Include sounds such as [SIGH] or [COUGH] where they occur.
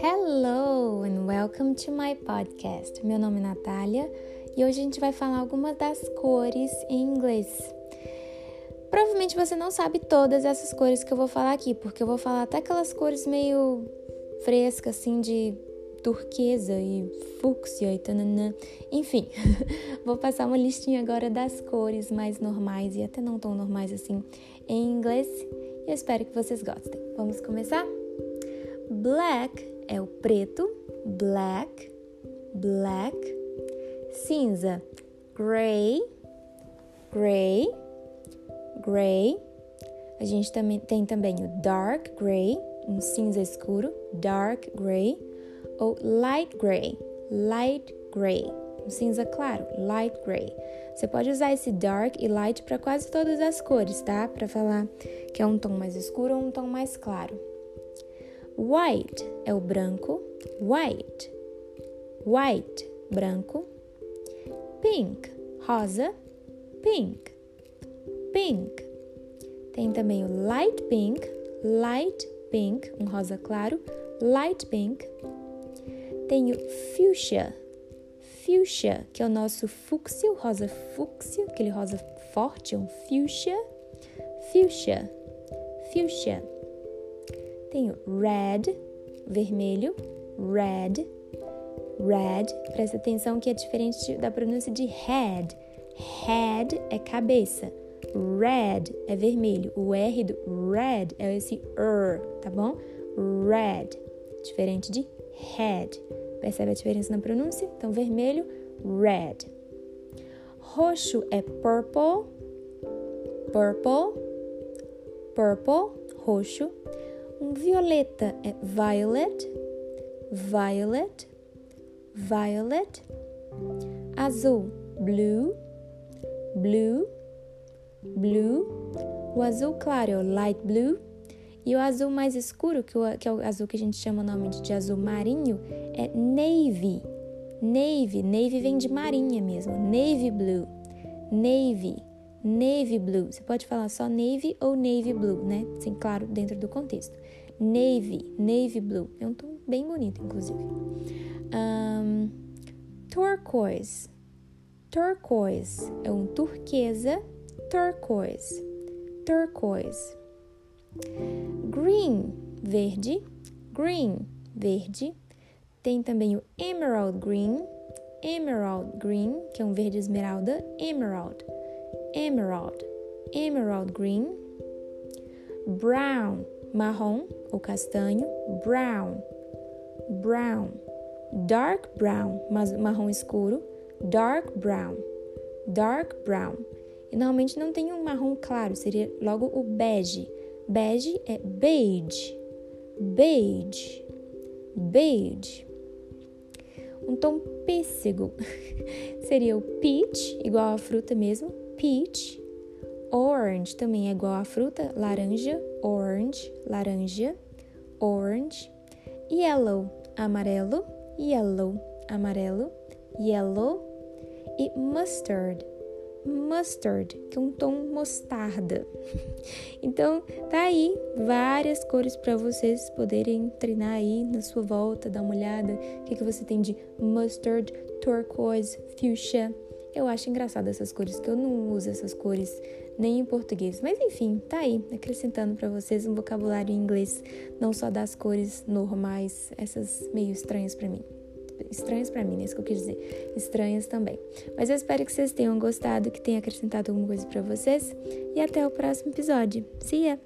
Hello and welcome to my podcast. Meu nome é Natália e hoje a gente vai falar algumas das cores em inglês. Provavelmente você não sabe todas essas cores que eu vou falar aqui, porque eu vou falar até aquelas cores meio frescas, assim, de turquesa e fúcsia e tananã. Enfim, [LAUGHS] vou passar uma listinha agora das cores mais normais e até não tão normais assim em inglês. E eu espero que vocês gostem. Vamos começar? Black é o preto, black, black. Cinza, gray, gray, gray. A gente também tem também o dark gray, um cinza escuro, dark gray, ou light gray, light gray, um cinza claro, light gray. Você pode usar esse dark e light para quase todas as cores, tá? Para falar que é um tom mais escuro ou um tom mais claro. White é o branco, white, white, branco. Pink, rosa, pink, pink. Tem também o light pink, light pink, um rosa claro, light pink. Tem o fuchsia, fuchsia, que é o nosso fúcsia, o rosa fúcsia, aquele rosa forte, um fuchsia, fuchsia, fuchsia. Tem o red, vermelho, red, red. Presta atenção que é diferente da pronúncia de head. Head é cabeça. Red é vermelho. O R do red é esse er, tá bom? Red, diferente de head. Percebe a diferença na pronúncia? Então, vermelho, red. Roxo é purple, purple, purple, roxo. Um violeta é violet, violet, violet. Azul, blue, blue, blue. O azul claro é light blue. E o azul mais escuro, que, o, que é o azul que a gente chama normalmente de azul marinho, é navy. Navy, navy vem de marinha mesmo. Navy blue, navy, navy blue. Você pode falar só navy ou navy blue, né? Sim, claro, dentro do contexto. Navy, navy blue. É um tom bem bonito, inclusive. Um, turquoise. Turquoise é um turquesa. Turquoise. Turquoise. Green, verde. Green, verde. Tem também o emerald green. Emerald green, que é um verde esmeralda. Emerald. Emerald. Emerald green. Brown, marrom ou castanho, brown, brown, dark brown, marrom escuro, dark brown, dark brown. E normalmente não tem um marrom claro, seria logo o bege. Bege é beige, beige, beige. Um tom pêssego [LAUGHS] seria o peach, igual a fruta mesmo, peach, Orange também é igual a fruta, laranja, orange, laranja, orange. Yellow, amarelo, yellow, amarelo, yellow. E mustard, mustard, que é um tom mostarda. Então, tá aí várias cores para vocês poderem treinar aí na sua volta, dar uma olhada. O que, que você tem de mustard, turquoise, fuchsia. Eu acho engraçado essas cores, que eu não uso essas cores nem em português. Mas enfim, tá aí, acrescentando para vocês um vocabulário em inglês, não só das cores normais, essas meio estranhas para mim. Estranhas para mim, é isso que eu quis dizer. Estranhas também. Mas eu espero que vocês tenham gostado, que tenha acrescentado alguma coisa para vocês. E até o próximo episódio. See ya!